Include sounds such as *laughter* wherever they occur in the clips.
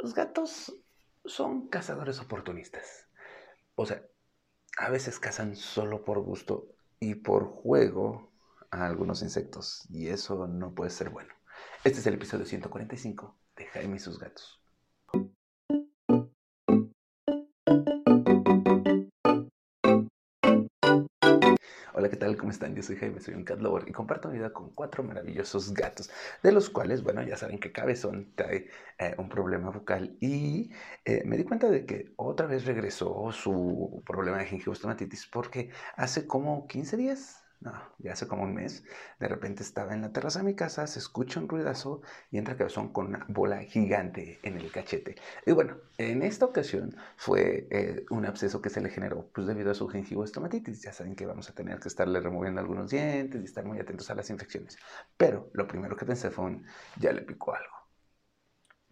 Los gatos son cazadores oportunistas. O sea, a veces cazan solo por gusto y por juego a algunos insectos. Y eso no puede ser bueno. Este es el episodio 145 de Jaime y sus gatos. Hola, ¿qué tal? ¿Cómo están? Yo soy Jaime, soy un cat lover y comparto mi vida con cuatro maravillosos gatos, de los cuales, bueno, ya saben que Cabezón trae eh, un problema vocal y eh, me di cuenta de que otra vez regresó su problema de gingivostomatitis porque hace como 15 días, no, ya hace como un mes, de repente estaba en la terraza de mi casa, se escucha un ruidazo y entra cabezón con una bola gigante en el cachete. Y bueno, en esta ocasión fue eh, un absceso que se le generó pues debido a su gingivostomatitis. Ya saben que vamos a tener que estarle removiendo algunos dientes y estar muy atentos a las infecciones. Pero lo primero que pensé fue un, ya le picó algo.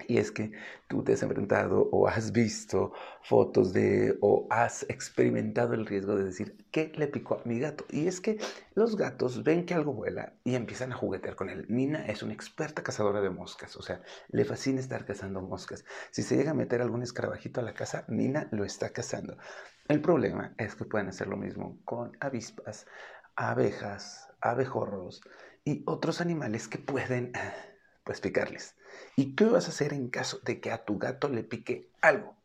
Y es que tú te has enfrentado o has visto fotos de o has experimentado el riesgo de decir, ¿qué le picó a mi gato? Y es que los gatos ven que algo vuela y empiezan a juguetear con él. Nina es una experta cazadora de moscas, o sea, le fascina estar cazando moscas. Si se llega a meter algún escarabajito a la casa, Nina lo está cazando. El problema es que pueden hacer lo mismo con avispas, abejas, abejorros y otros animales que pueden picarles. ¿Y qué vas a hacer en caso de que a tu gato le pique algo?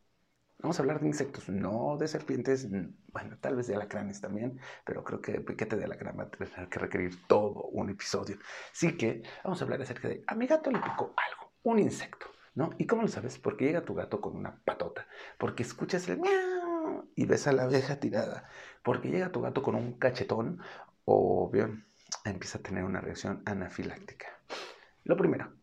Vamos a hablar de insectos, no de serpientes, bueno, tal vez de alacranes también, pero creo que el piquete de alacrán va a tener que requerir todo un episodio. Así que vamos a hablar acerca de a mi gato le picó algo, un insecto, ¿no? ¿Y cómo lo sabes? Porque llega tu gato con una patota, porque escuchas el miau y ves a la abeja tirada, porque llega tu gato con un cachetón o bien empieza a tener una reacción anafiláctica. Lo primero,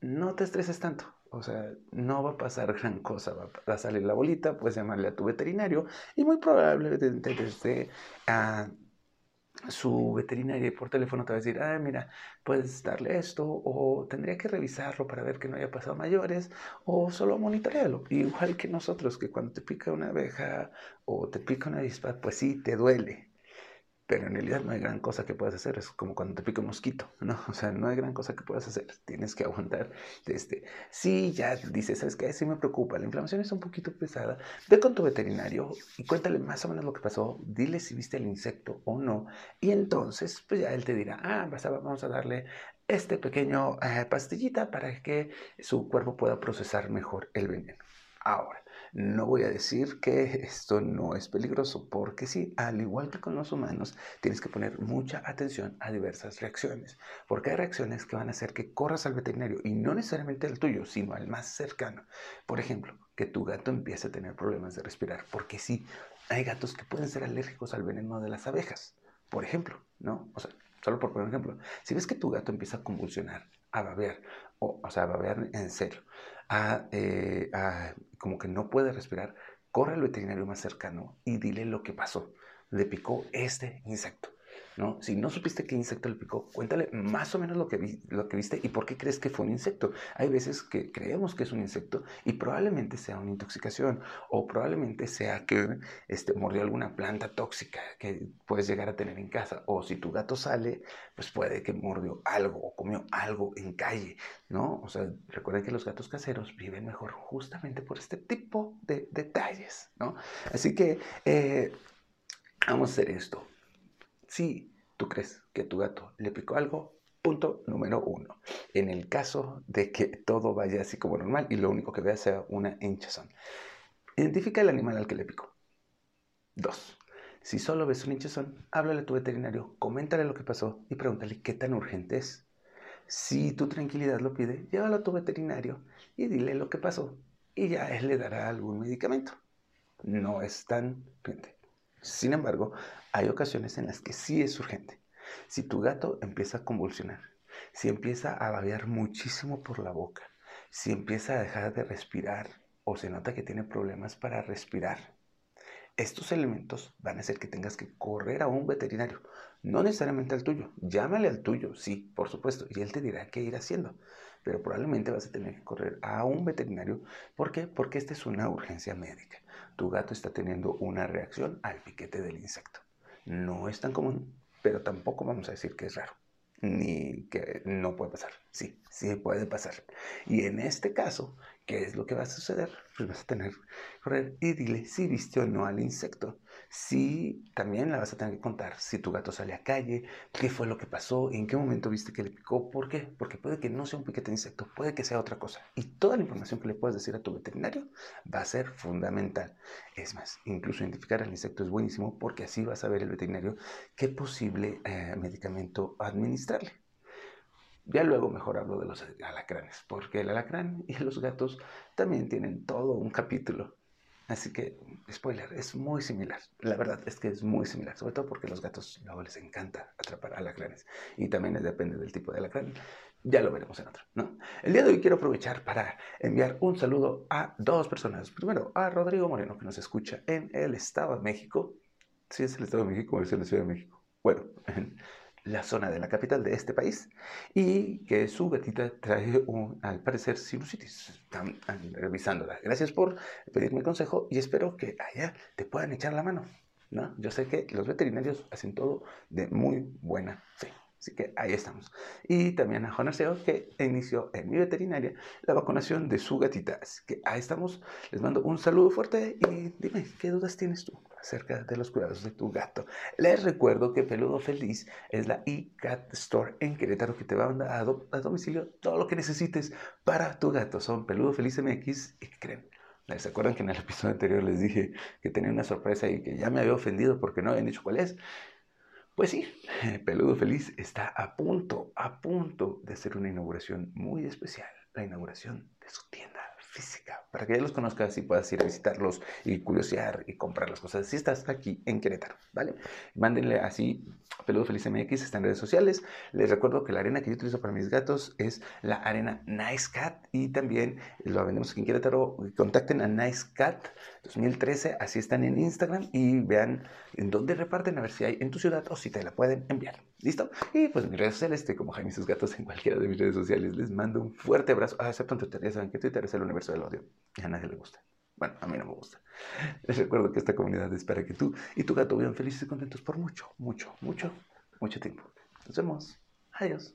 no te estreses tanto. O sea, no va a pasar gran cosa. Va a salir la bolita, puedes llamarle a tu veterinario y muy probablemente desde a su veterinario por teléfono te va a decir, ah, mira, puedes darle esto o tendría que revisarlo para ver que no haya pasado mayores o solo monitorearlo. Igual que nosotros, que cuando te pica una abeja o te pica una avispa, pues sí, te duele pero en realidad no hay gran cosa que puedas hacer. Es como cuando te pica un mosquito, ¿no? *laughs* O sea, no hay gran cosa que puedas hacer. Tienes que aguantar. Este, sí, ya dices, ¿sabes qué? Sí me preocupa. La inflamación es un poquito pesada. Ve con tu veterinario y cuéntale más o menos lo que pasó. Dile si viste el insecto o no. Y entonces, pues ya él te dirá, ah, vamos a darle este pequeño eh, pastillita para que su cuerpo pueda procesar mejor el veneno. Ahora, no voy a decir que esto no es peligroso, porque sí, al igual que con los humanos, tienes que poner mucha atención a diversas reacciones, porque hay reacciones que van a hacer que corras al veterinario y no necesariamente al tuyo, sino al más cercano. Por ejemplo, que tu gato empiece a tener problemas de respirar, porque sí, hay gatos que pueden ser alérgicos al veneno de las abejas, por ejemplo, ¿no? O sea, solo por poner un ejemplo, si ves que tu gato empieza a convulsionar, a babear, o, o sea, a babear en serio, eh, a, como que no puede respirar, corre al veterinario más cercano y dile lo que pasó. Le picó este insecto. ¿No? Si no supiste qué insecto le picó, cuéntale más o menos lo que, lo que viste y por qué crees que fue un insecto. Hay veces que creemos que es un insecto y probablemente sea una intoxicación o probablemente sea que este, mordió alguna planta tóxica que puedes llegar a tener en casa o si tu gato sale, pues puede que mordió algo o comió algo en calle, ¿no? O sea, recuerden que los gatos caseros viven mejor justamente por este tipo de detalles, ¿no? Así que eh, vamos a hacer esto si tú crees que tu gato le picó algo, punto número uno. En el caso de que todo vaya así como normal y lo único que vea sea una hinchazón, identifica el animal al que le picó. Dos. Si solo ves un hinchazón, háblale a tu veterinario, coméntale lo que pasó y pregúntale qué tan urgente es. Si tu tranquilidad lo pide, llévalo a tu veterinario y dile lo que pasó y ya él le dará algún medicamento. No es tan urgente. Sin embargo, hay ocasiones en las que sí es urgente. Si tu gato empieza a convulsionar, si empieza a babear muchísimo por la boca, si empieza a dejar de respirar o se nota que tiene problemas para respirar, estos elementos van a hacer que tengas que correr a un veterinario, no necesariamente al tuyo. Llámale al tuyo, sí, por supuesto, y él te dirá qué ir haciendo. Pero probablemente vas a tener que correr a un veterinario. ¿Por qué? Porque esta es una urgencia médica tu gato está teniendo una reacción al piquete del insecto. No es tan común, pero tampoco vamos a decir que es raro, ni que no puede pasar. Sí, sí puede pasar. Y en este caso, ¿Qué es lo que va a suceder? Pues vas a tener que correr y dile si viste o no al insecto. Si también la vas a tener que contar si tu gato sale a calle, qué fue lo que pasó, en qué momento viste que le picó, por qué. Porque puede que no sea un piquete de insecto, puede que sea otra cosa. Y toda la información que le puedas decir a tu veterinario va a ser fundamental. Es más, incluso identificar al insecto es buenísimo porque así va a saber el veterinario qué posible eh, medicamento administrarle. Ya luego mejor hablo de los alacranes, porque el alacrán y los gatos también tienen todo un capítulo. Así que, spoiler, es muy similar. La verdad es que es muy similar, sobre todo porque a los gatos luego les encanta atrapar alacranes. Y también depende del tipo de alacrán. Ya lo veremos en otro, ¿no? El día de hoy quiero aprovechar para enviar un saludo a dos personas. Primero, a Rodrigo Moreno, que nos escucha en el Estado de México. Sí, es el Estado de México es la Ciudad de México. Bueno, *laughs* la zona de la capital de este país y que su gatita trae, un, al parecer, sinusitis. Están revisándola. Gracias por pedirme consejo y espero que allá te puedan echar la mano. ¿no? Yo sé que los veterinarios hacen todo de muy buena fe. Así que ahí estamos. Y también a Juan Arceo, que inició en mi veterinaria la vacunación de su gatita. Así que ahí estamos. Les mando un saludo fuerte y dime, ¿qué dudas tienes tú acerca de los cuidados de tu gato? Les recuerdo que Peludo Feliz es la eCat Store en Querétaro que te va a mandar a, domicilio todo lo que necesites para tu gato. Son Peludo Feliz MX y ¿qué creen? ¿Se acuerdan que en el episodio anterior les dije que tenía una sorpresa y que ya me había ofendido porque no habían dicho cuál es? Pues sí, Peludo Feliz está a punto, a punto de hacer una inauguración muy especial, la inauguración de su tienda física, para que ya los conozcas y puedas ir a visitarlos y curiosear y comprar las cosas. Si estás aquí en Querétaro, ¿vale? Mándenle así Peludo Feliz MX, está en redes sociales. Les recuerdo que la arena que yo utilizo para mis gatos es la arena Nice Cat y también lo vendemos aquí en Querétaro. Contacten a Nice Cat 2013, así están en Instagram y vean en dónde reparten, a ver si hay en tu ciudad o si te la pueden enviar. ¿Listo? Y pues mis redes sociales como Jaime y sus gatos en cualquiera de mis redes sociales. Les mando un fuerte abrazo. Ah, excepto en Twitter, ya saben que Twitter es el universo del odio y a nadie le gusta. Bueno, a mí no me gusta. Les recuerdo que esta comunidad es para que tú y tu gato vivan felices y contentos por mucho, mucho, mucho, mucho tiempo. Nos vemos. Adiós.